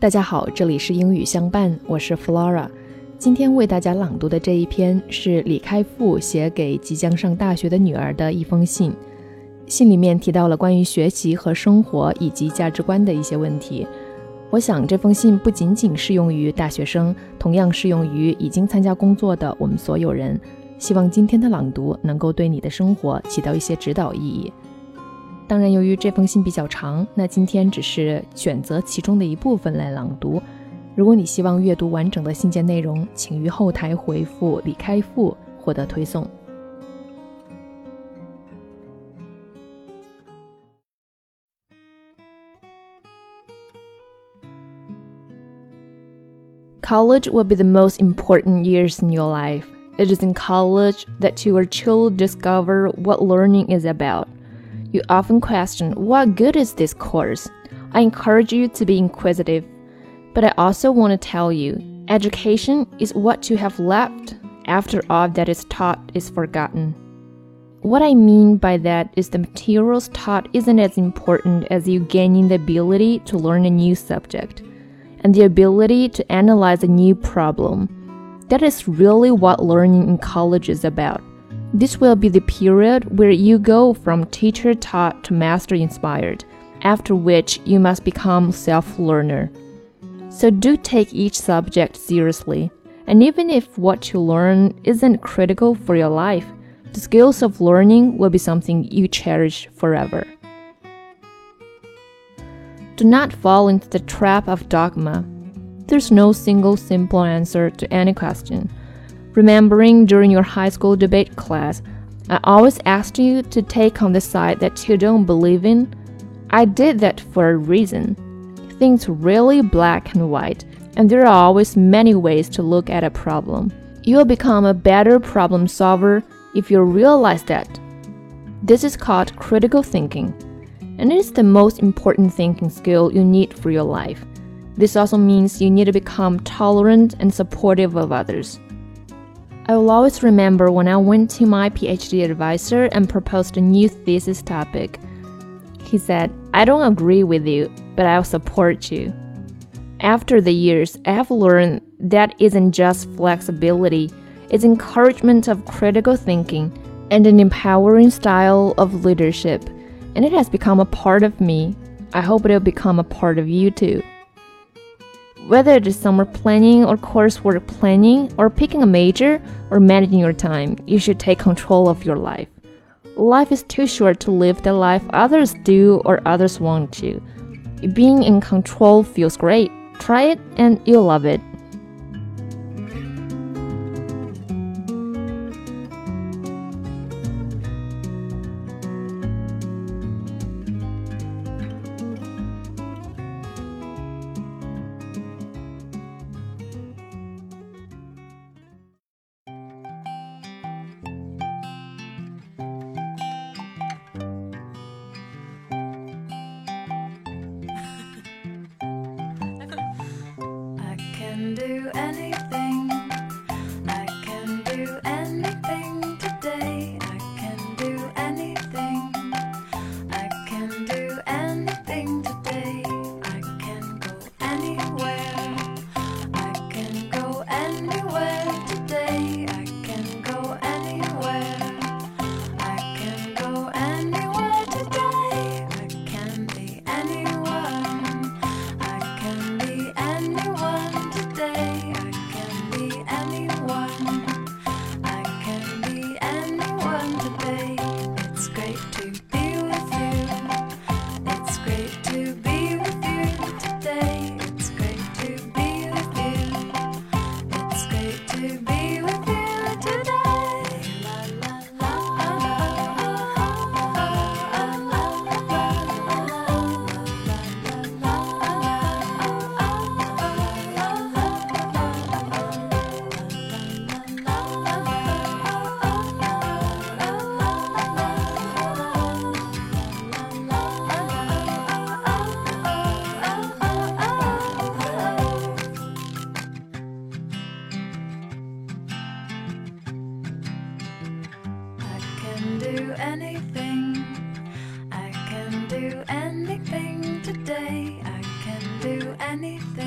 大家好，这里是英语相伴，我是 Flora。今天为大家朗读的这一篇是李开复写给即将上大学的女儿的一封信。信里面提到了关于学习和生活以及价值观的一些问题。我想这封信不仅仅适用于大学生，同样适用于已经参加工作的我们所有人。希望今天的朗读能够对你的生活起到一些指导意义。当然，由于这封信比较长，那今天只是选择其中的一部分来朗读。如果你希望阅读完整的信件内容，请于后台回复“李开复”获得推送。College will be the most important years in your life. It is in college that you will truly discover what learning is about. You often question, what good is this course? I encourage you to be inquisitive. But I also want to tell you, education is what you have left after all that is taught is forgotten. What I mean by that is the materials taught isn't as important as you gaining the ability to learn a new subject and the ability to analyze a new problem. That is really what learning in college is about. This will be the period where you go from teacher taught to master inspired, after which you must become self learner. So do take each subject seriously, and even if what you learn isn't critical for your life, the skills of learning will be something you cherish forever. Do not fall into the trap of dogma. There's no single simple answer to any question. Remembering during your high school debate class, I always asked you to take on the side that you don't believe in. I did that for a reason. Things really black and white, and there are always many ways to look at a problem. You'll become a better problem solver if you realize that. This is called critical thinking, and it is the most important thinking skill you need for your life. This also means you need to become tolerant and supportive of others. I will always remember when I went to my PhD advisor and proposed a new thesis topic. He said, I don't agree with you, but I'll support you. After the years, I have learned that isn't just flexibility, it's encouragement of critical thinking and an empowering style of leadership, and it has become a part of me. I hope it'll become a part of you too. Whether it is summer planning or coursework planning, or picking a major or managing your time, you should take control of your life. Life is too short to live the life others do or others want to. Being in control feels great. Try it and you'll love it. can do anything. I can do anything today. I can do anything.